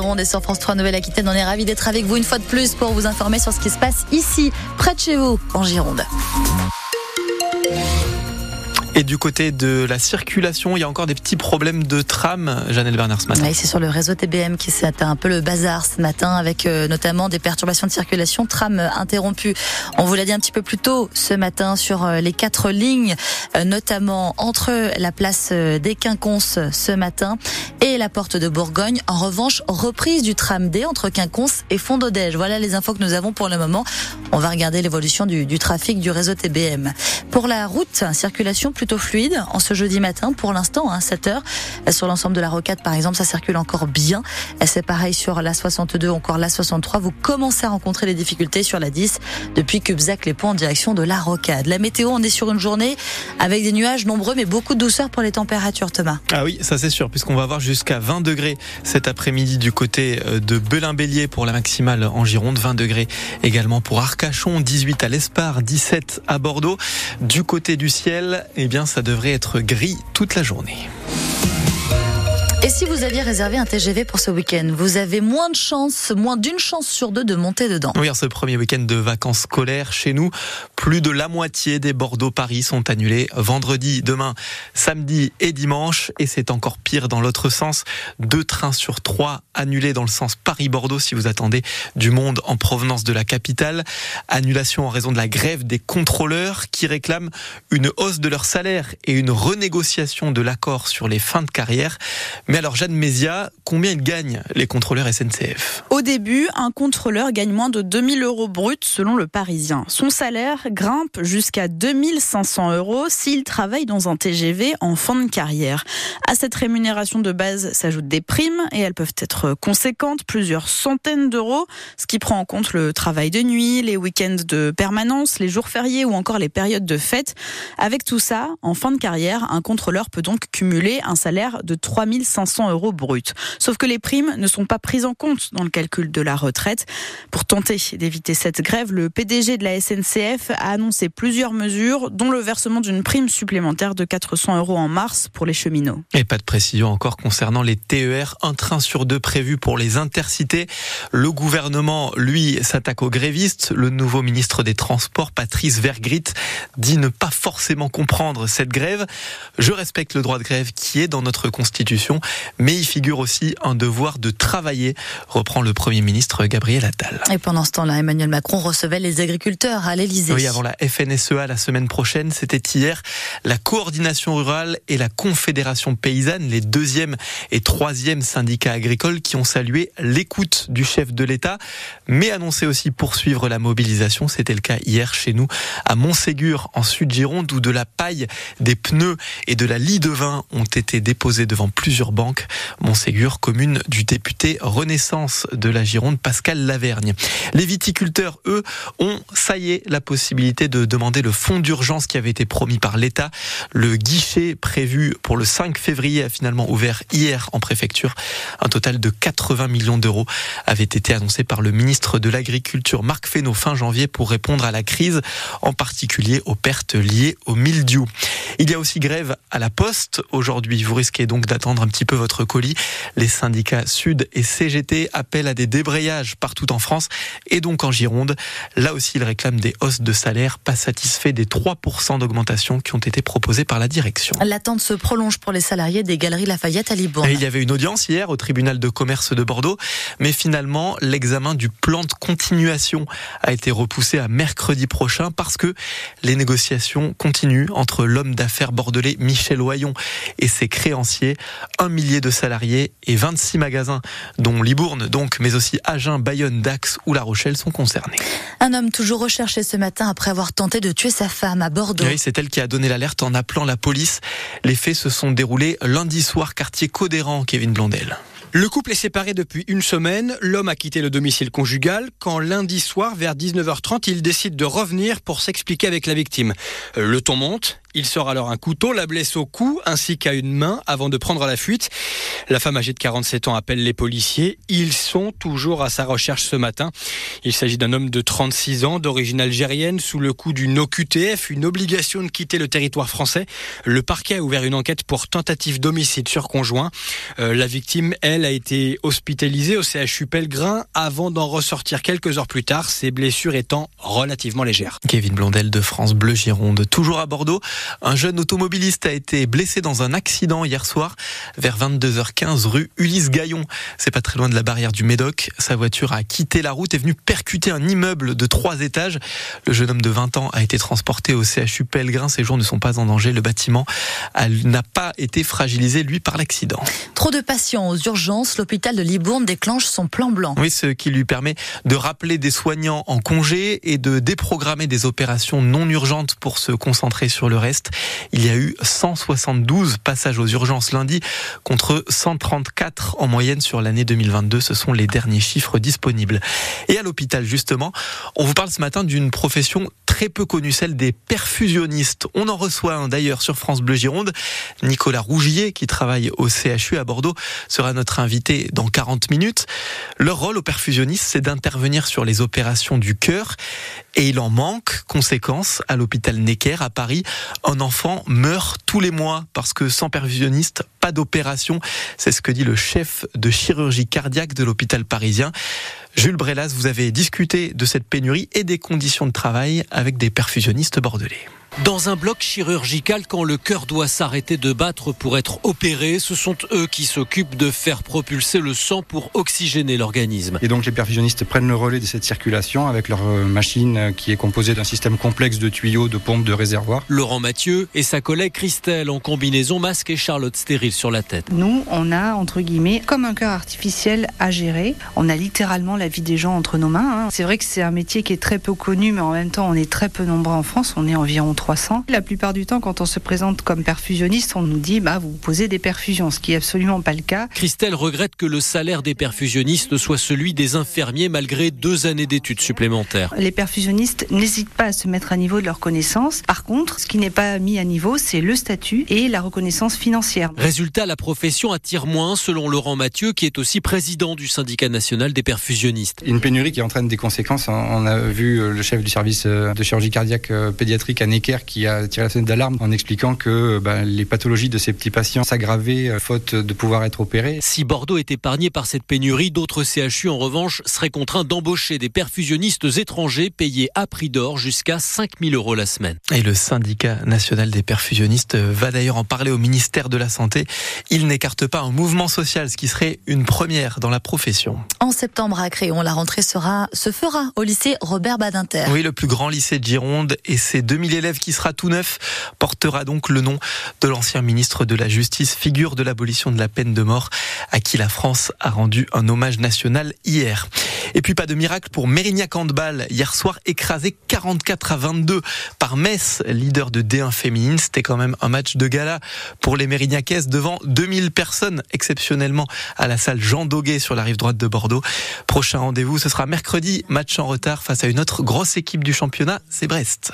On est sur France 3 Nouvelle-Aquitaine. On est ravis d'être avec vous une fois de plus pour vous informer sur ce qui se passe ici, près de chez vous, en Gironde. Et du côté de la circulation, il y a encore des petits problèmes de tram, Janelle Werner ce. Oui, c'est sur le réseau TBM qui s'est un peu le bazar ce matin avec euh, notamment des perturbations de circulation, tram interrompues. On vous l'a dit un petit peu plus tôt ce matin sur euh, les quatre lignes, euh, notamment entre la place des Quinconces ce matin et la porte de Bourgogne. En revanche, reprise du tram D entre Quinconces et Fond-d'Odège. Voilà les infos que nous avons pour le moment. On va regarder l'évolution du, du trafic du réseau TBM. Pour la route, circulation plutôt fluide en ce jeudi matin pour l'instant, hein, 7 heures. Sur l'ensemble de la rocade, par exemple, ça circule encore bien. C'est pareil sur la 62, encore la 63. Vous commencez à rencontrer des difficultés sur la 10 depuis Cubzac les ponts en direction de la rocade. La météo, on est sur une journée avec des nuages nombreux, mais beaucoup de douceur pour les températures, Thomas. Ah oui, ça c'est sûr, puisqu'on va avoir jusqu'à 20 degrés cet après-midi du côté euh, de Belin-Bélier pour la maximale en Gironde, 20 degrés également pour Arcachon, 18 à l'Espar, 17 à Bordeaux. Du côté du ciel, eh bien, ça devrait être gris toute la journée. Et si vous aviez réservé un TGV pour ce week-end, vous avez moins de chances, moins d'une chance sur deux de monter dedans. Oui, ce premier week-end de vacances scolaires chez nous, plus de la moitié des Bordeaux-Paris sont annulés vendredi, demain, samedi et dimanche. Et c'est encore pire dans l'autre sens. Deux trains sur trois annulés dans le sens Paris-Bordeaux si vous attendez du monde en provenance de la capitale. Annulation en raison de la grève des contrôleurs qui réclament une hausse de leur salaire et une renégociation de l'accord sur les fins de carrière. Mais alors, Jeanne Mézia, combien ils gagnent les contrôleurs SNCF Au début, un contrôleur gagne moins de 2000 euros bruts selon le Parisien. Son salaire grimpe jusqu'à 2500 euros s'il travaille dans un TGV en fin de carrière. À cette rémunération de base s'ajoutent des primes et elles peuvent être conséquentes, plusieurs centaines d'euros, ce qui prend en compte le travail de nuit, les week-ends de permanence, les jours fériés ou encore les périodes de fête. Avec tout ça, en fin de carrière, un contrôleur peut donc cumuler un salaire de 3500 500 euros. Sauf que les primes ne sont pas prises en compte dans le calcul de la retraite. Pour tenter d'éviter cette grève, le PDG de la SNCF a annoncé plusieurs mesures, dont le versement d'une prime supplémentaire de 400 euros en mars pour les cheminots. Et pas de précision encore concernant les TER, un train sur deux prévu pour les intercités. Le gouvernement, lui, s'attaque aux grévistes. Le nouveau ministre des Transports, Patrice Vergrit, dit ne pas forcément comprendre cette grève. Je respecte le droit de grève qui est dans notre constitution, mais il figure aussi un devoir de travailler, reprend le Premier ministre Gabriel Attal. Et pendant ce temps-là, Emmanuel Macron recevait les agriculteurs à l'Elysée. Oui, avant la FNSEA la semaine prochaine, c'était hier, la coordination rurale et la confédération paysanne, les deuxième et troisième syndicats agricoles qui ont salué l'écoute du chef de l'État, mais annoncé aussi poursuivre la mobilisation. C'était le cas hier chez nous à Montségur, en Sud-Gironde, où de la paille, des pneus et de la lie de vin ont été déposés devant plusieurs banques. Montségur, commune du député Renaissance de la Gironde, Pascal Lavergne. Les viticulteurs, eux, ont, ça y est, la possibilité de demander le fonds d'urgence qui avait été promis par l'État. Le guichet prévu pour le 5 février a finalement ouvert hier en préfecture. Un total de 80 millions d'euros avait été annoncé par le ministre de l'Agriculture, Marc Fesneau, fin janvier pour répondre à la crise, en particulier aux pertes liées au mildiou. Il y a aussi grève à la poste aujourd'hui. Vous risquez donc d'attendre un petit peu votre colis. Les syndicats Sud et CGT appellent à des débrayages partout en France et donc en Gironde. Là aussi, ils réclament des hausses de salaire, pas satisfaits des 3% d'augmentation qui ont été proposés par la direction. L'attente se prolonge pour les salariés des Galeries Lafayette à Libourne. Et il y avait une audience hier au tribunal de commerce de Bordeaux, mais finalement, l'examen du plan de continuation a été repoussé à mercredi prochain parce que les négociations continuent entre l'homme d'affaires bordelais Michel Oyon et ses créanciers. Millier de salariés et 26 magasins, dont Libourne donc, mais aussi Agen, Bayonne, Dax ou La Rochelle sont concernés. Un homme toujours recherché ce matin après avoir tenté de tuer sa femme à Bordeaux. Oui, c'est elle qui a donné l'alerte en appelant la police. Les faits se sont déroulés lundi soir, quartier Codéran, Kevin Blondel. Le couple est séparé depuis une semaine. L'homme a quitté le domicile conjugal quand lundi soir, vers 19h30, il décide de revenir pour s'expliquer avec la victime. Le ton monte. Il sort alors un couteau, la blesse au cou ainsi qu'à une main avant de prendre la fuite. La femme âgée de 47 ans appelle les policiers. Ils sont toujours à sa recherche ce matin. Il s'agit d'un homme de 36 ans d'origine algérienne sous le coup d'une OQTF, une obligation de quitter le territoire français. Le parquet a ouvert une enquête pour tentative d'homicide sur conjoint. Euh, la victime, elle, a été hospitalisée au CHU Pellegrin avant d'en ressortir quelques heures plus tard, ses blessures étant relativement légères. Un jeune automobiliste a été blessé dans un accident hier soir vers 22h15 rue Ulysse Gaillon. C'est pas très loin de la barrière du Médoc. Sa voiture a quitté la route et est venue percuter un immeuble de trois étages. Le jeune homme de 20 ans a été transporté au CHU Pellegrin. Ses jours ne sont pas en danger. Le bâtiment n'a pas été fragilisé, lui, par l'accident. Trop de patients aux urgences. L'hôpital de Libourne déclenche son plan blanc. Oui, ce qui lui permet de rappeler des soignants en congé et de déprogrammer des opérations non urgentes pour se concentrer sur le reste. Il y a eu 172 passages aux urgences lundi contre 134 en moyenne sur l'année 2022. Ce sont les derniers chiffres disponibles. Et à l'hôpital, justement, on vous parle ce matin d'une profession très peu connue, celle des perfusionnistes. On en reçoit un d'ailleurs sur France Bleu Gironde. Nicolas Rougier, qui travaille au CHU à Bordeaux, sera notre invité dans 40 minutes. Leur rôle aux perfusionnistes, c'est d'intervenir sur les opérations du cœur. Et il en manque. Conséquence, à l'hôpital Necker à Paris, un enfant meurt tous les mois parce que sans perfusionniste, pas d'opération. C'est ce que dit le chef de chirurgie cardiaque de l'hôpital parisien. Jules Brelas, vous avez discuté de cette pénurie et des conditions de travail avec des perfusionnistes bordelais. Dans un bloc chirurgical, quand le cœur doit s'arrêter de battre pour être opéré, ce sont eux qui s'occupent de faire propulser le sang pour oxygéner l'organisme. Et donc les perfusionnistes prennent le relais de cette circulation avec leur euh, machine euh, qui est composée d'un système complexe de tuyaux, de pompes, de réservoirs. Laurent Mathieu et sa collègue Christelle en combinaison masque et Charlotte stérile sur la tête. Nous, on a entre guillemets comme un cœur artificiel à gérer. On a littéralement la vie des gens entre nos mains. Hein. C'est vrai que c'est un métier qui est très peu connu, mais en même temps on est très peu nombreux en France. On est environ 300. La plupart du temps, quand on se présente comme perfusionniste, on nous dit bah vous posez des perfusions, ce qui est absolument pas le cas. Christelle regrette que le salaire des perfusionnistes soit celui des infirmiers malgré deux années d'études supplémentaires. Les perfusionnistes n'hésitent pas à se mettre à niveau de leurs connaissances. Par contre, ce qui n'est pas mis à niveau, c'est le statut et la reconnaissance financière. Résultat, la profession attire moins, selon Laurent Mathieu, qui est aussi président du syndicat national des perfusionnistes. Une pénurie qui entraîne des conséquences. On a vu euh, le chef du service euh, de chirurgie cardiaque euh, pédiatrique à Necker qui a tiré la sonnette d'alarme en expliquant que bah, les pathologies de ces petits patients s'aggravaient euh, faute de pouvoir être opérés. Si Bordeaux est épargné par cette pénurie, d'autres CHU en revanche seraient contraints d'embaucher des perfusionnistes étrangers payés à prix d'or jusqu'à 5000 euros la semaine. Et le syndicat national des perfusionnistes va d'ailleurs en parler au ministère de la Santé. Il n'écarte pas un mouvement social, ce qui serait une première dans la profession. En septembre à Créon, la rentrée sera, se fera au lycée Robert Badinter. Oui, le plus grand lycée de Gironde et ses 2000 élèves qui sera tout neuf portera donc le nom de l'ancien ministre de la Justice, figure de l'abolition de la peine de mort, à qui la France a rendu un hommage national hier. Et puis pas de miracle pour Mérignac Handball, hier soir écrasé 44 à 22 par Metz, leader de D1 féminine. C'était quand même un match de gala pour les Mérignacaises devant 2000 personnes exceptionnellement à la salle Jean Doguet sur la rive droite de Bordeaux. Prochain rendez-vous, ce sera mercredi, match en retard face à une autre grosse équipe du championnat, c'est Brest.